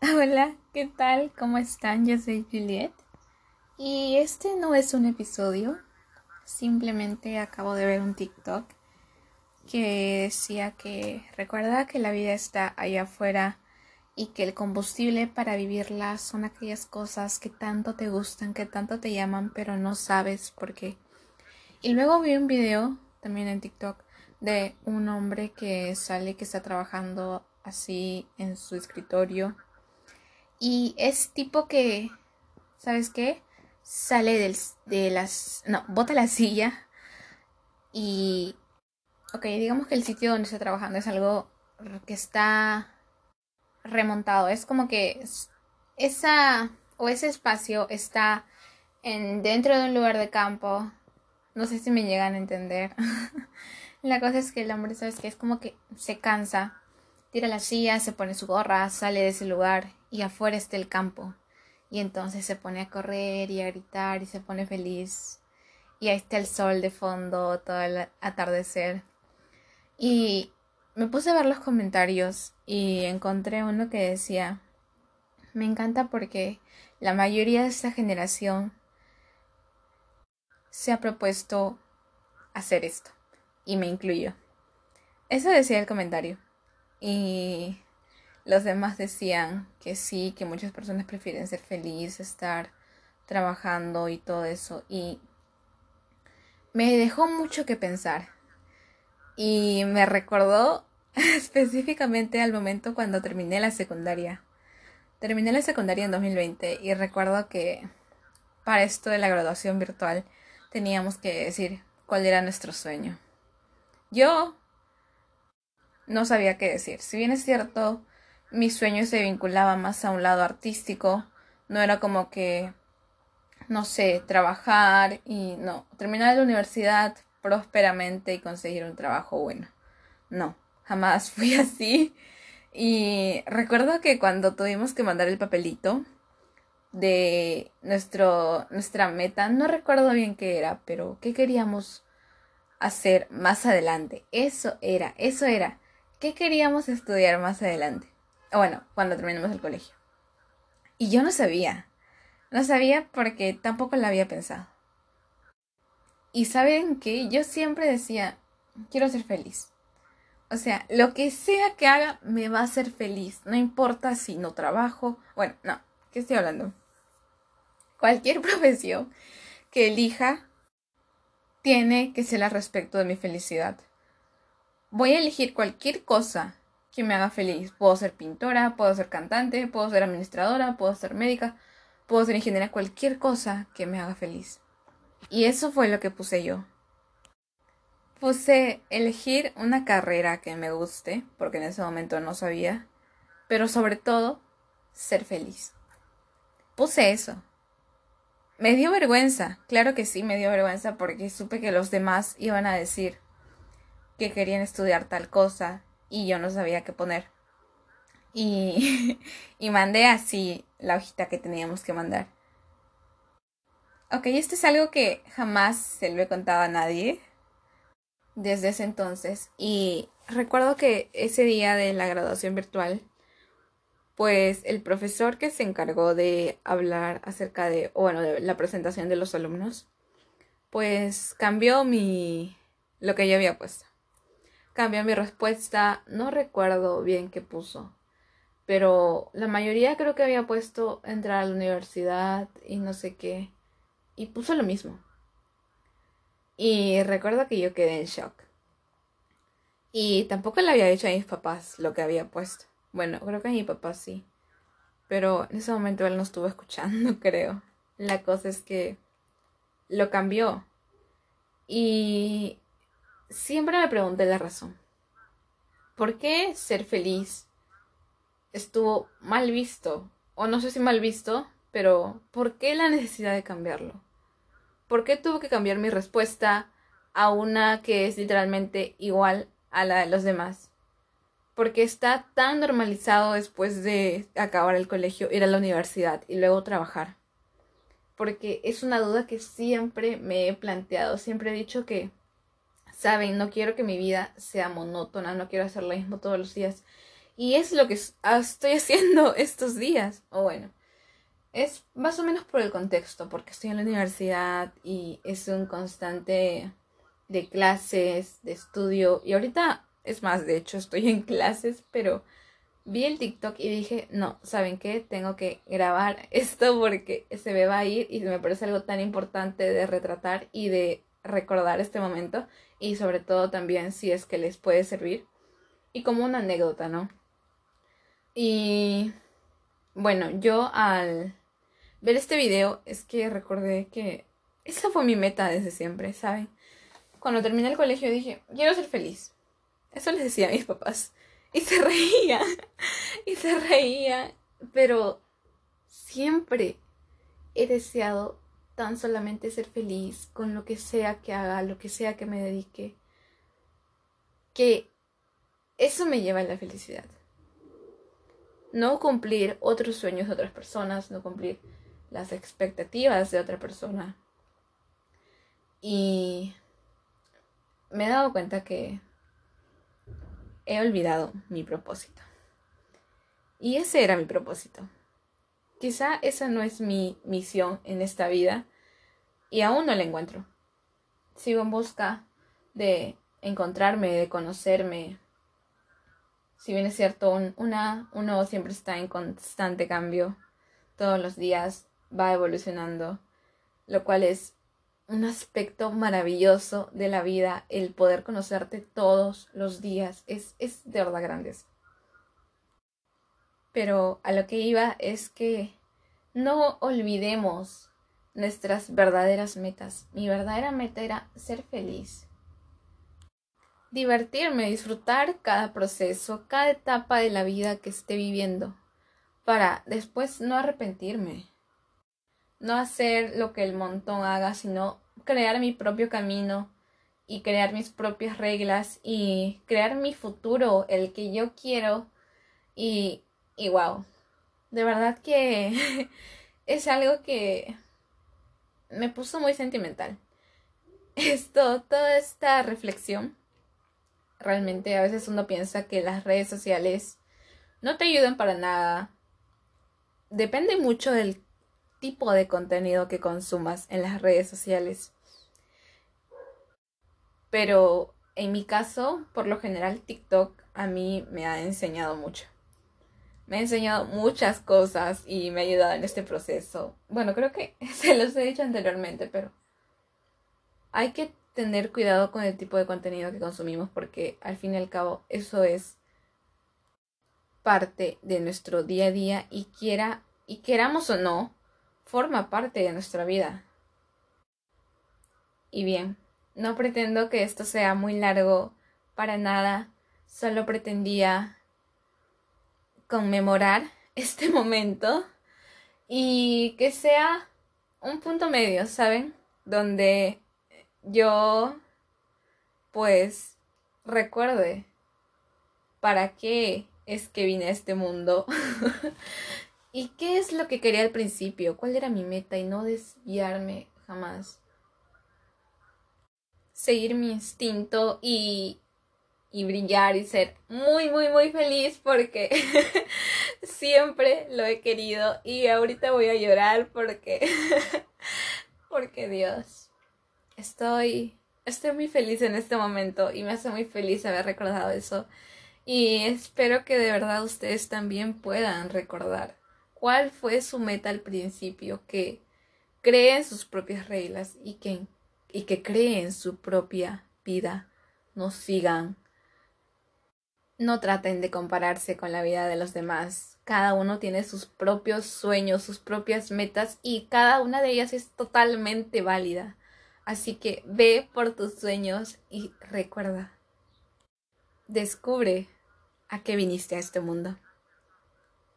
Hola, ¿qué tal? ¿Cómo están? Yo soy Juliet. Y este no es un episodio. Simplemente acabo de ver un TikTok que decía que recuerda que la vida está allá afuera y que el combustible para vivirla son aquellas cosas que tanto te gustan, que tanto te llaman, pero no sabes por qué. Y luego vi un video también en TikTok de un hombre que sale que está trabajando así en su escritorio y es tipo que, ¿sabes qué? Sale del, de las... No, bota la silla. Y... Ok, digamos que el sitio donde está trabajando es algo que está remontado. Es como que esa o ese espacio está en, dentro de un lugar de campo. No sé si me llegan a entender. la cosa es que el hombre, ¿sabes qué? Es como que se cansa Tira la silla, se pone su gorra, sale de ese lugar y afuera está el campo. Y entonces se pone a correr y a gritar y se pone feliz. Y ahí está el sol de fondo, todo el atardecer. Y me puse a ver los comentarios y encontré uno que decía, me encanta porque la mayoría de esta generación se ha propuesto hacer esto. Y me incluyo. Eso decía el comentario. Y los demás decían que sí, que muchas personas prefieren ser felices, estar trabajando y todo eso. Y me dejó mucho que pensar. Y me recordó específicamente al momento cuando terminé la secundaria. Terminé la secundaria en 2020 y recuerdo que para esto de la graduación virtual teníamos que decir cuál era nuestro sueño. Yo no sabía qué decir. Si bien es cierto, mi sueño se vinculaba más a un lado artístico, no era como que, no sé, trabajar y no, terminar la universidad prósperamente y conseguir un trabajo bueno. No, jamás fui así. Y recuerdo que cuando tuvimos que mandar el papelito de nuestro, nuestra meta, no recuerdo bien qué era, pero qué queríamos hacer más adelante. Eso era, eso era qué queríamos estudiar más adelante. Bueno, cuando terminemos el colegio. Y yo no sabía. No sabía porque tampoco la había pensado. Y saben que yo siempre decía, quiero ser feliz. O sea, lo que sea que haga me va a hacer feliz. No importa si no trabajo. Bueno, no, ¿qué estoy hablando? Cualquier profesión que elija tiene que ser al respecto de mi felicidad voy a elegir cualquier cosa que me haga feliz. Puedo ser pintora, puedo ser cantante, puedo ser administradora, puedo ser médica, puedo ser ingeniera, cualquier cosa que me haga feliz. Y eso fue lo que puse yo. Puse elegir una carrera que me guste, porque en ese momento no sabía, pero sobre todo ser feliz. Puse eso. Me dio vergüenza, claro que sí, me dio vergüenza porque supe que los demás iban a decir, que querían estudiar tal cosa y yo no sabía qué poner. Y, y mandé así la hojita que teníamos que mandar. Ok, esto es algo que jamás se lo he contado a nadie desde ese entonces. Y recuerdo que ese día de la graduación virtual, pues el profesor que se encargó de hablar acerca de, bueno, de la presentación de los alumnos, pues cambió mi, lo que yo había puesto. Cambió mi respuesta, no recuerdo bien qué puso, pero la mayoría creo que había puesto entrar a la universidad y no sé qué, y puso lo mismo. Y recuerdo que yo quedé en shock. Y tampoco le había dicho a mis papás lo que había puesto. Bueno, creo que a mi papá sí. Pero en ese momento él no estuvo escuchando, creo. La cosa es que lo cambió. Y siempre me pregunté la razón. ¿Por qué ser feliz estuvo mal visto? O no sé si mal visto, pero ¿por qué la necesidad de cambiarlo? ¿Por qué tuvo que cambiar mi respuesta a una que es literalmente igual a la de los demás? Porque está tan normalizado después de acabar el colegio ir a la universidad y luego trabajar. Porque es una duda que siempre me he planteado, siempre he dicho que Saben, no quiero que mi vida sea monótona, no quiero hacer lo mismo todos los días. Y es lo que estoy haciendo estos días. O bueno, es más o menos por el contexto, porque estoy en la universidad y es un constante de clases, de estudio. Y ahorita, es más, de hecho, estoy en clases, pero vi el TikTok y dije, no, ¿saben qué? Tengo que grabar esto porque se me va a ir y me parece algo tan importante de retratar y de recordar este momento y sobre todo también si es que les puede servir y como una anécdota, ¿no? Y bueno, yo al ver este video es que recordé que esa fue mi meta desde siempre, ¿saben? Cuando terminé el colegio dije, quiero ser feliz. Eso les decía a mis papás. Y se reía. y se reía. Pero siempre he deseado tan solamente ser feliz con lo que sea que haga, lo que sea que me dedique. Que eso me lleva a la felicidad. No cumplir otros sueños de otras personas, no cumplir las expectativas de otra persona. Y me he dado cuenta que he olvidado mi propósito. Y ese era mi propósito. Quizá esa no es mi misión en esta vida y aún no la encuentro. Sigo en busca de encontrarme, de conocerme. Si bien es cierto, una, uno siempre está en constante cambio. Todos los días va evolucionando, lo cual es un aspecto maravilloso de la vida, el poder conocerte todos los días. Es, es de verdad grande. Pero a lo que iba es que no olvidemos nuestras verdaderas metas. Mi verdadera meta era ser feliz. Divertirme, disfrutar cada proceso, cada etapa de la vida que esté viviendo, para después no arrepentirme no hacer lo que el montón haga, sino crear mi propio camino y crear mis propias reglas y crear mi futuro, el que yo quiero. Y, y wow, de verdad que es algo que me puso muy sentimental. Esto, toda esta reflexión, realmente a veces uno piensa que las redes sociales no te ayudan para nada. Depende mucho del tipo de contenido que consumas en las redes sociales. Pero en mi caso, por lo general, TikTok a mí me ha enseñado mucho. Me ha enseñado muchas cosas y me ha ayudado en este proceso. Bueno, creo que se los he dicho anteriormente, pero hay que tener cuidado con el tipo de contenido que consumimos porque al fin y al cabo eso es parte de nuestro día a día y quiera y queramos o no, forma parte de nuestra vida. Y bien, no pretendo que esto sea muy largo para nada, solo pretendía conmemorar este momento y que sea un punto medio, ¿saben? Donde yo pues recuerde para qué es que vine a este mundo ¿Y qué es lo que quería al principio? ¿Cuál era mi meta? Y no desviarme jamás. Seguir mi instinto y, y brillar y ser muy, muy, muy feliz porque siempre lo he querido y ahorita voy a llorar porque, porque Dios, estoy, estoy muy feliz en este momento y me hace muy feliz haber recordado eso. Y espero que de verdad ustedes también puedan recordar cuál fue su meta al principio, que creen sus propias reglas y que, y que creen su propia vida. No sigan. No traten de compararse con la vida de los demás. Cada uno tiene sus propios sueños, sus propias metas y cada una de ellas es totalmente válida. Así que ve por tus sueños y recuerda. Descubre a qué viniste a este mundo.